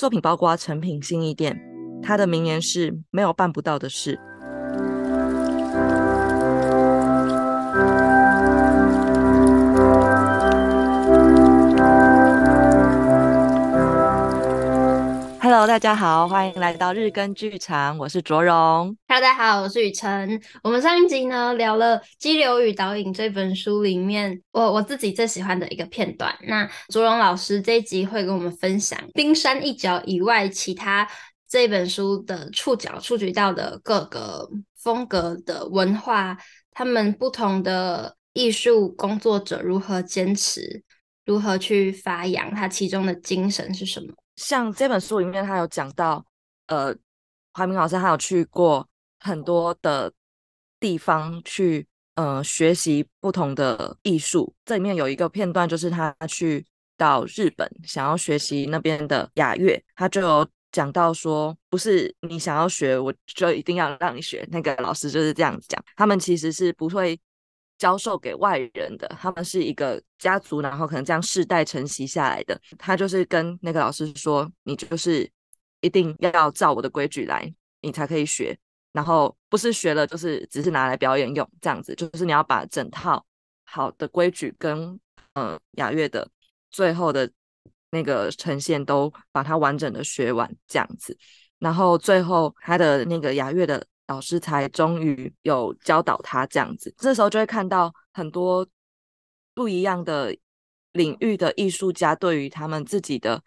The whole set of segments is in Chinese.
作品包括成品新意店，他的名言是“没有办不到的事”。Hello，大家好，欢迎来到日更剧场，我是卓荣。Hello，大家好，我是雨辰。我们上一集呢聊了《激流与导引》这本书里面我我自己最喜欢的一个片段。那卓荣老师这一集会跟我们分享冰山一角以外，其他这本书的触角触及到的各个风格的文化，他们不同的艺术工作者如何坚持，如何去发扬他其中的精神是什么。像这本书里面，他有讲到，呃，怀明老师他有去过很多的地方去，呃，学习不同的艺术。这里面有一个片段，就是他去到日本，想要学习那边的雅乐，他就有讲到说，不是你想要学，我就一定要让你学。那个老师就是这样讲，他们其实是不会。教授给外人的，他们是一个家族，然后可能这样世代承袭下来的。他就是跟那个老师说：“你就是一定要照我的规矩来，你才可以学。然后不是学了，就是只是拿来表演用这样子。就是你要把整套好的规矩跟呃雅乐的最后的那个呈现都把它完整的学完这样子。然后最后他的那个雅乐的。”老师才终于有教导他这样子，这时候就会看到很多不一样的领域的艺术家对于他们自己的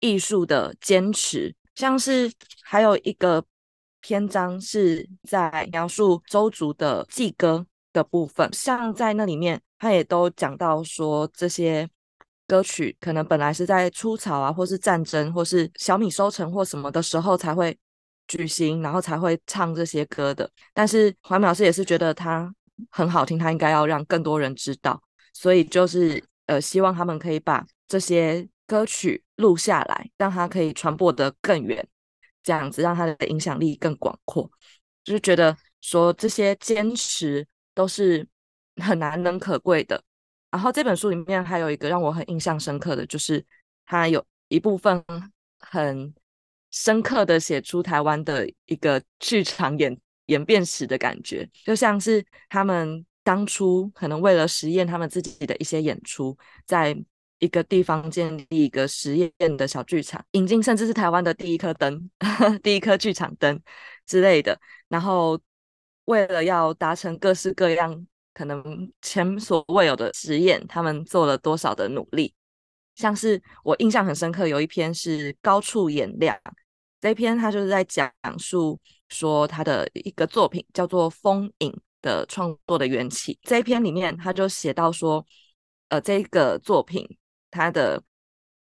艺术的坚持，像是还有一个篇章是在描述周族的祭歌的部分，像在那里面他也都讲到说，这些歌曲可能本来是在出草啊，或是战争，或是小米收成或什么的时候才会。举行，然后才会唱这些歌的。但是怀民老师也是觉得他很好听，他应该要让更多人知道，所以就是呃，希望他们可以把这些歌曲录下来，让它可以传播得更远，这样子让他的影响力更广阔。就是觉得说这些坚持都是很难能可贵的。然后这本书里面还有一个让我很印象深刻的就是，他有一部分很。深刻的写出台湾的一个剧场演演变史的感觉，就像是他们当初可能为了实验他们自己的一些演出，在一个地方建立一个实验的小剧场，引进甚至是台湾的第一颗灯，第一颗剧场灯之类的。然后为了要达成各式各样可能前所未有的实验，他们做了多少的努力。像是我印象很深刻，有一篇是高处眼亮这一篇，他就是在讲述说他的一个作品叫做《风影》的创作的缘起。这一篇里面，他就写到说，呃，这个作品他的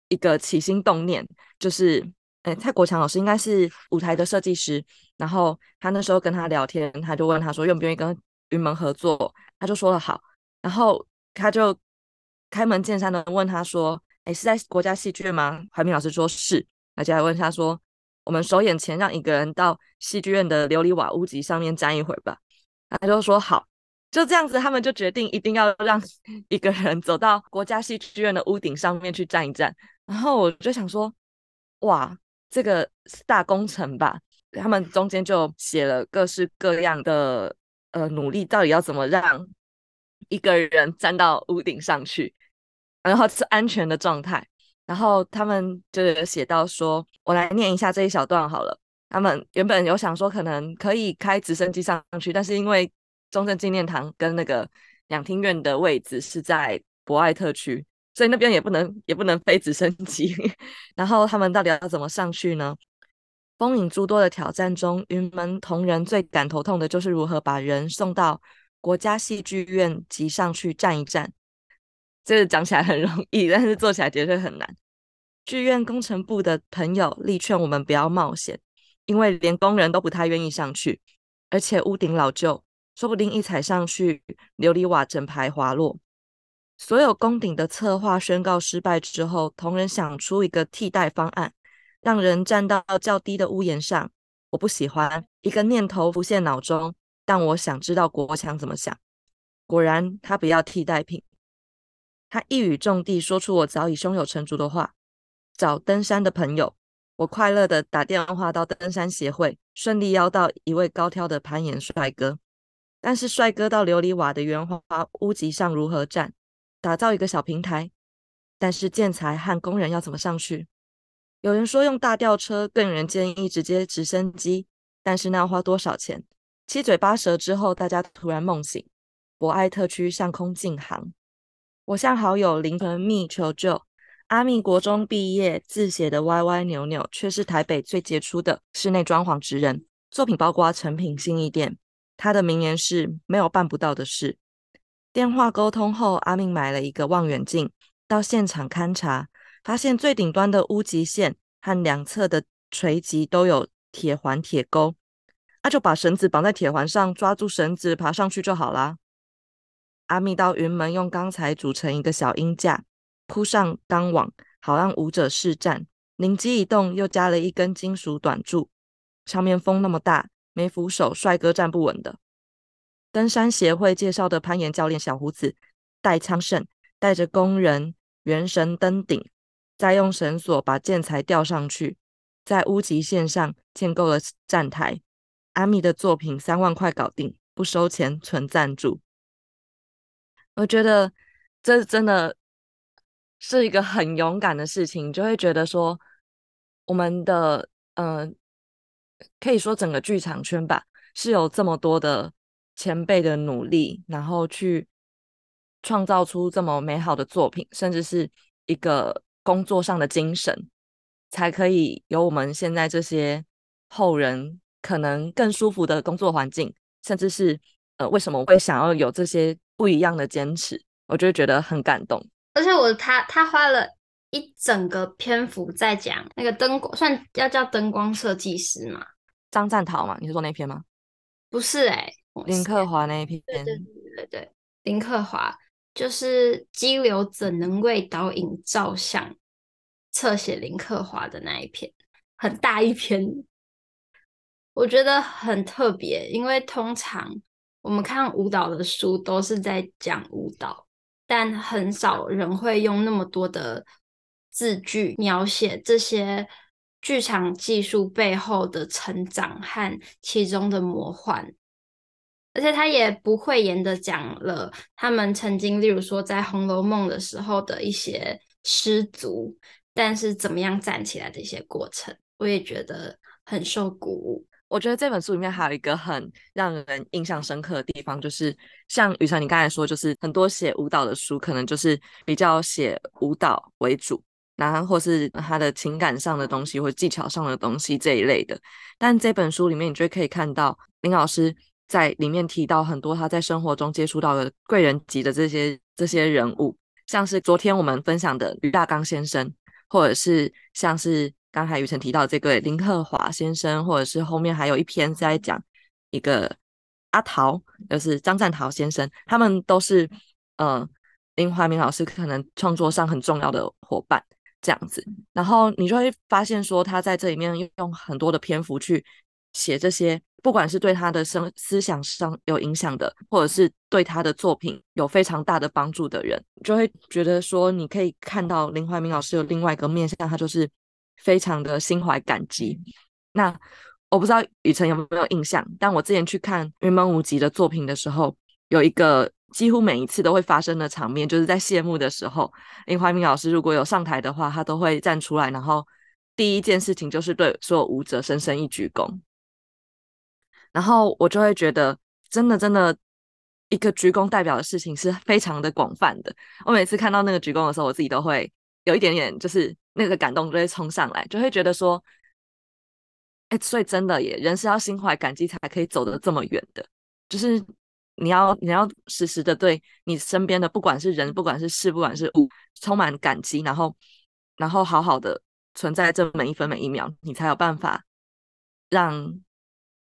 一个起心动念就是，哎，蔡国强老师应该是舞台的设计师，然后他那时候跟他聊天，他就问他说愿不愿意跟云门合作，他就说了好，然后他就开门见山的问他说。哎，是在国家戏剧院吗？怀民老师说是，而且还问他说：“我们首演前让一个人到戏剧院的琉璃瓦屋脊上面站一会儿吧。”他就说好，就这样子，他们就决定一定要让 一个人走到国家戏剧院的屋顶上面去站一站。然后我就想说，哇，这个是大工程吧？他们中间就写了各式各样的呃努力，到底要怎么让一个人站到屋顶上去？然后是安全的状态，然后他们就有写到说，我来念一下这一小段好了。他们原本有想说可能可以开直升机上去，但是因为中正纪念堂跟那个两厅院的位置是在博爱特区，所以那边也不能也不能飞直升机。然后他们到底要怎么上去呢？风影诸多的挑战中，云门同仁最感头痛的就是如何把人送到国家戏剧院及上去站一站。这个讲起来很容易，但是做起来绝对很难。剧院工程部的朋友力劝我们不要冒险，因为连工人都不太愿意上去，而且屋顶老旧，说不定一踩上去，琉璃瓦整排滑落。所有攻顶的策划宣告失败之后，同仁想出一个替代方案，让人站到较低的屋檐上。我不喜欢，一个念头浮现脑中，但我想知道国强怎么想。果然，他不要替代品。他一语中的说出我早已胸有成竹的话：找登山的朋友，我快乐的打电话到登山协会，顺利邀到一位高挑的攀岩帅哥。但是帅哥到琉璃瓦的圆滑屋脊上如何站？打造一个小平台，但是建材和工人要怎么上去？有人说用大吊车，更有人建议直接直升机，但是那要花多少钱？七嘴八舌之后，大家突然梦醒，博爱特区上空禁航。我向好友林纯蜜求救。阿蜜国中毕业，字写得歪歪扭扭，却是台北最杰出的室内装潢职人，作品包括诚品新义店。他的名言是：“没有办不到的事。”电话沟通后，阿蜜买了一个望远镜，到现场勘察，发现最顶端的屋脊线和两侧的垂脊都有铁环铁钩，那就把绳子绑在铁环上，抓住绳子爬上去就好啦。阿密到云门用钢材组成一个小鹰架。铺上钢网，好让舞者试站。灵机一动，又加了一根金属短柱。上面风那么大，没扶手，帅哥站不稳的。登山协会介绍的攀岩教练小胡子戴昌胜，带着工人悬绳登顶，再用绳索把建材吊上去，在屋脊线上建构了站台。阿蜜的作品三万块搞定，不收钱，纯赞助。我觉得这真的。是一个很勇敢的事情，就会觉得说，我们的嗯、呃，可以说整个剧场圈吧，是有这么多的前辈的努力，然后去创造出这么美好的作品，甚至是一个工作上的精神，才可以有我们现在这些后人可能更舒服的工作环境，甚至是呃，为什么我会想要有这些不一样的坚持，我就会觉得很感动。而且我他他花了一整个篇幅在讲那个灯光，算要叫灯光设计师嘛？张赞桃嘛？你是说那篇吗？不是哎、欸，林克华那一篇。对对对对对，林克华就是激流怎能为导引照相？侧写林克华的那一篇，很大一篇，我觉得很特别，因为通常我们看舞蹈的书都是在讲舞蹈。但很少人会用那么多的字句描写这些剧场技术背后的成长和其中的魔幻，而且他也不讳言的讲了他们曾经，例如说在《红楼梦》的时候的一些失足，但是怎么样站起来的一些过程，我也觉得很受鼓舞。我觉得这本书里面还有一个很让人印象深刻的地方，就是像雨辰你刚才说，就是很多写舞蹈的书，可能就是比较写舞蹈为主，然后或是他的情感上的东西或技巧上的东西这一类的。但这本书里面，你就可以看到林老师在里面提到很多他在生活中接触到的贵人级的这些这些人物，像是昨天我们分享的于大刚先生，或者是像是。刚才雨辰提到这个林克华先生，或者是后面还有一篇是在讲一个阿桃，就是张赞桃先生，他们都是呃林怀民老师可能创作上很重要的伙伴这样子。然后你就会发现说，他在这里面用很多的篇幅去写这些，不管是对他的生思想上有影响的，或者是对他的作品有非常大的帮助的人，就会觉得说，你可以看到林怀民老师有另外一个面向，他就是。非常的心怀感激。那我不知道雨辰有没有印象，但我之前去看云门舞集的作品的时候，有一个几乎每一次都会发生的场面，就是在谢幕的时候，林怀民老师如果有上台的话，他都会站出来，然后第一件事情就是对所有舞者深深一鞠躬。然后我就会觉得，真的真的，一个鞠躬代表的事情是非常的广泛的。我每次看到那个鞠躬的时候，我自己都会有一点点就是。那个感动就会冲上来，就会觉得说，哎，所以真的耶，人是要心怀感激才可以走得这么远的。就是你要你要时时的对你身边的不管是人，不管是事，不管是物，充满感激，然后然后好好的存在这每一分每一秒，你才有办法让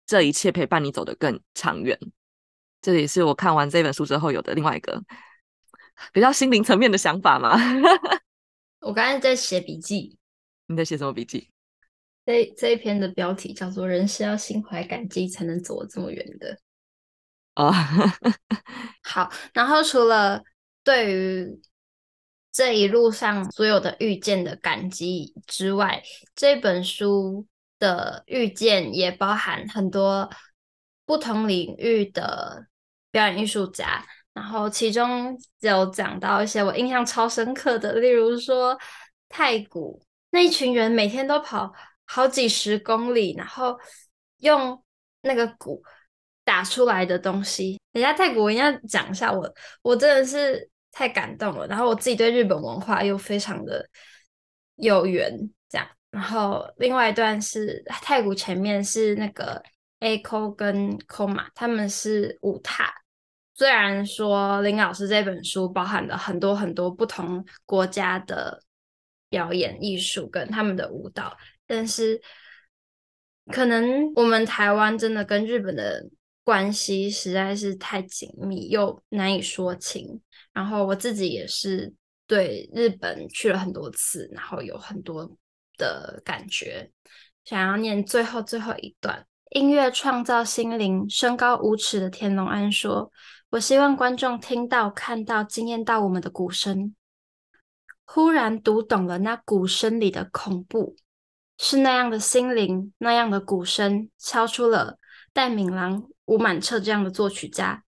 这一切陪伴你走得更长远。这也是我看完这本书之后有的另外一个比较心灵层面的想法嘛。我刚才在写笔记，你在写什么笔记？这这一篇的标题叫做“人是要心怀感激才能走这么远的”。哦，好。然后除了对于这一路上所有的遇见的感激之外，这本书的遇见也包含很多不同领域的表演艺术家。然后其中有讲到一些我印象超深刻的，例如说太鼓那一群人每天都跑好几十公里，然后用那个鼓打出来的东西。人家太鼓我一定要讲一下我，我真的是太感动了。然后我自己对日本文化又非常的有缘，这样。然后另外一段是太鼓前面是那个 Echo 跟 Koma，他们是舞踏。虽然说林老师这本书包含了很多很多不同国家的表演艺术跟他们的舞蹈，但是可能我们台湾真的跟日本的关系实在是太紧密又难以说清。然后我自己也是对日本去了很多次，然后有很多的感觉，想要念最后最后一段：音乐创造心灵，身高五尺的田龙安说。我希望观众听到、看到、惊艳到我们的鼓声，忽然读懂了那鼓声里的恐怖，是那样的心灵，那样的鼓声敲出了戴敏郎、吴满彻这样的作曲家，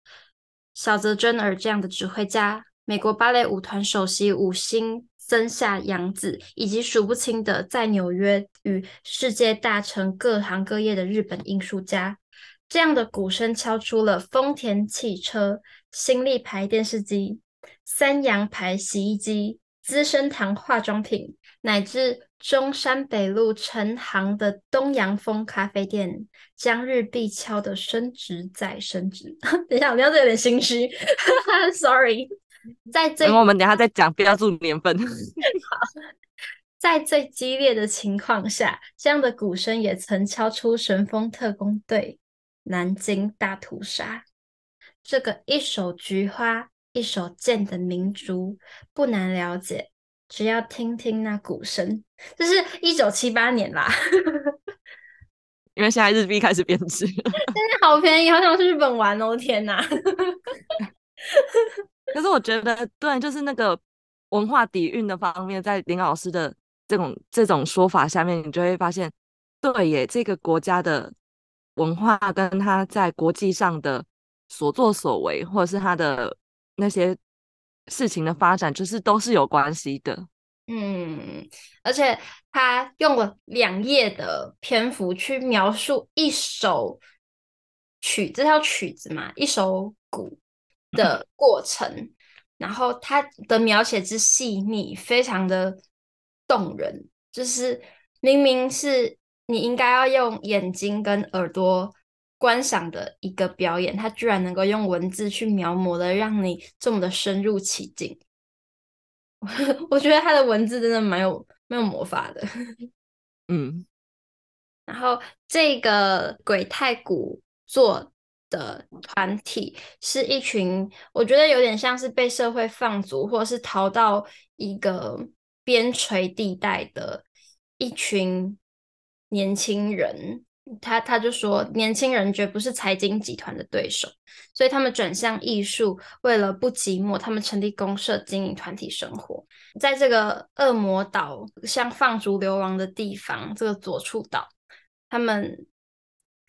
小泽征尔这样的指挥家，美国芭蕾舞团首席舞星森下洋子，以及数不清的在纽约与世界大成各行各业的日本艺术家。这样的鼓声敲出了丰田汽车、新力牌电视机、三洋牌洗衣机、资生堂化妆品，乃至中山北路成行的东洋风咖啡店，将日币敲得升值再升值。等一下，我要这有点心虚，sorry。在这，我们等下再讲标注年份。好，在最激烈的情况下，这样的鼓声也曾敲出神风特攻队。南京大屠杀，这个一手菊花一手剑的民族不难了解，只要听听那鼓声。这是一九七八年啦，因为现在日币开始贬值，真的好便宜，好想去日本玩哦！天哪！可是我觉得，对，就是那个文化底蕴的方面，在林老师的这种这种说法下面，你就会发现，对耶，这个国家的。文化跟他在国际上的所作所为，或者是他的那些事情的发展，就是都是有关系的。嗯，而且他用了两页的篇幅去描述一首曲，这叫曲子嘛，一首鼓的过程，嗯、然后他的描写之细腻，非常的动人，就是明明是。你应该要用眼睛跟耳朵观赏的一个表演，他居然能够用文字去描摹的，让你这么的深入其境。我觉得他的文字真的蛮有没有魔法的。嗯，然后这个鬼太鼓做的团体是一群，我觉得有点像是被社会放逐，或者是逃到一个边陲地带的一群。年轻人，他他就说，年轻人绝不是财经集团的对手，所以他们转向艺术，为了不寂寞，他们成立公社，经营团体生活。在这个恶魔岛，像放逐流亡的地方，这个佐处岛，他们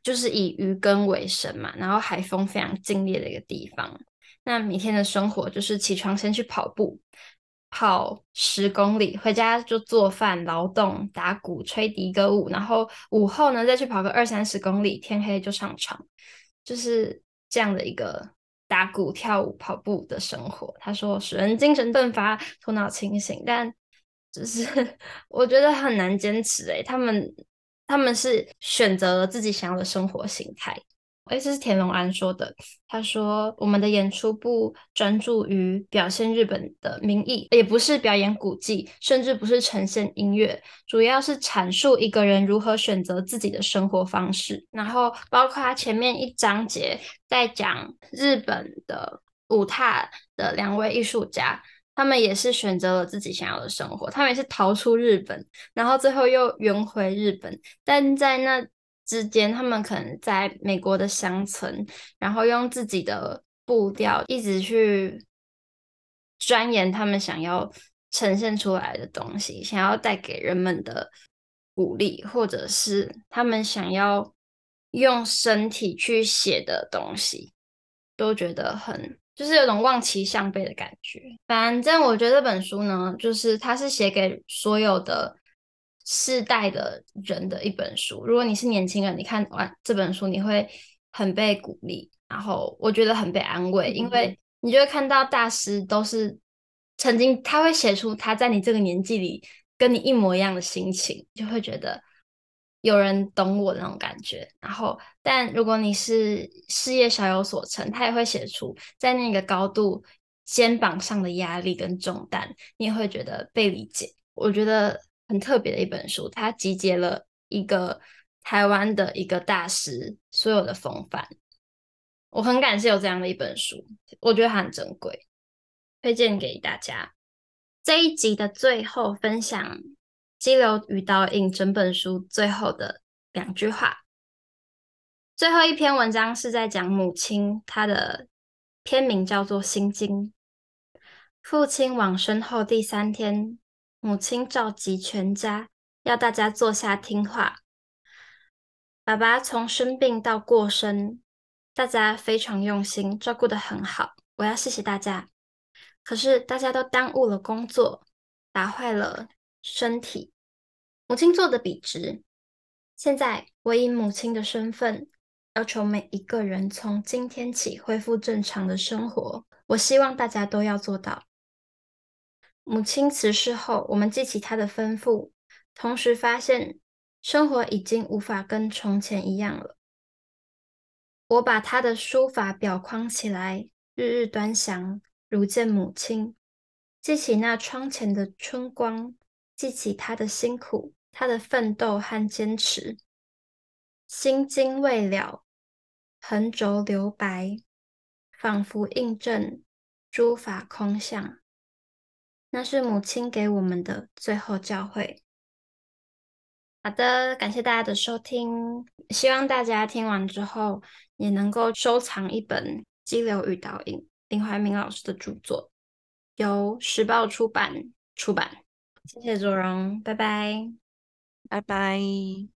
就是以渔耕为生嘛，然后海风非常劲烈的一个地方。那每天的生活就是起床先去跑步。跑十公里，回家就做饭、劳动、打鼓、吹笛歌舞，然后午后呢再去跑个二三十公里，天黑就上床，就是这样的一个打鼓、跳舞、跑步的生活。他说使人精神奋发、头脑清醒，但只是 我觉得很难坚持诶，他们他们是选择了自己想要的生活形态。诶，这是田龙安说的。他说：“我们的演出不专注于表现日本的民艺，也不是表演古迹，甚至不是呈现音乐，主要是阐述一个人如何选择自己的生活方式。然后，包括他前面一章节在讲日本的舞踏的两位艺术家，他们也是选择了自己想要的生活，他们也是逃出日本，然后最后又圆回日本，但在那。”之间，他们可能在美国的乡村，然后用自己的步调一直去钻研他们想要呈现出来的东西，想要带给人们的鼓励，或者是他们想要用身体去写的东西，都觉得很就是有种望其项背的感觉。反正我觉得这本书呢，就是它是写给所有的世代的人的一本书。如果你是年轻人，你看完这本书，你会很被鼓励，然后我觉得很被安慰，因为你就会看到大师都是。曾经他会写出他在你这个年纪里跟你一模一样的心情，就会觉得有人懂我那种感觉。然后，但如果你是事业小有所成，他也会写出在那个高度肩膀上的压力跟重担，你也会觉得被理解。我觉得很特别的一本书，它集结了一个台湾的一个大师所有的风范。我很感谢有这样的一本书，我觉得它很珍贵。推荐给大家。这一集的最后，分享《激流与倒影》整本书最后的两句话。最后一篇文章是在讲母亲，她的篇名叫做《心经》。父亲往生后第三天，母亲召集全家，要大家坐下听话。爸爸从生病到过生，大家非常用心，照顾得很好。我要谢谢大家。可是大家都耽误了工作，打坏了身体。母亲做得笔直。现在我以母亲的身份，要求每一个人从今天起恢复正常的生活。我希望大家都要做到。母亲辞世后，我们记起她的吩咐，同时发现生活已经无法跟从前一样了。我把她的书法裱框起来，日日端详。如见母亲，记起那窗前的春光，记起他的辛苦，他的奋斗和坚持。心经未了，横轴留白，仿佛印证诸法空相。那是母亲给我们的最后教诲。好的，感谢大家的收听，希望大家听完之后也能够收藏一本《激流与导引》。林怀民老师的著作由时报出版出版，谢谢卓荣，拜拜，拜拜。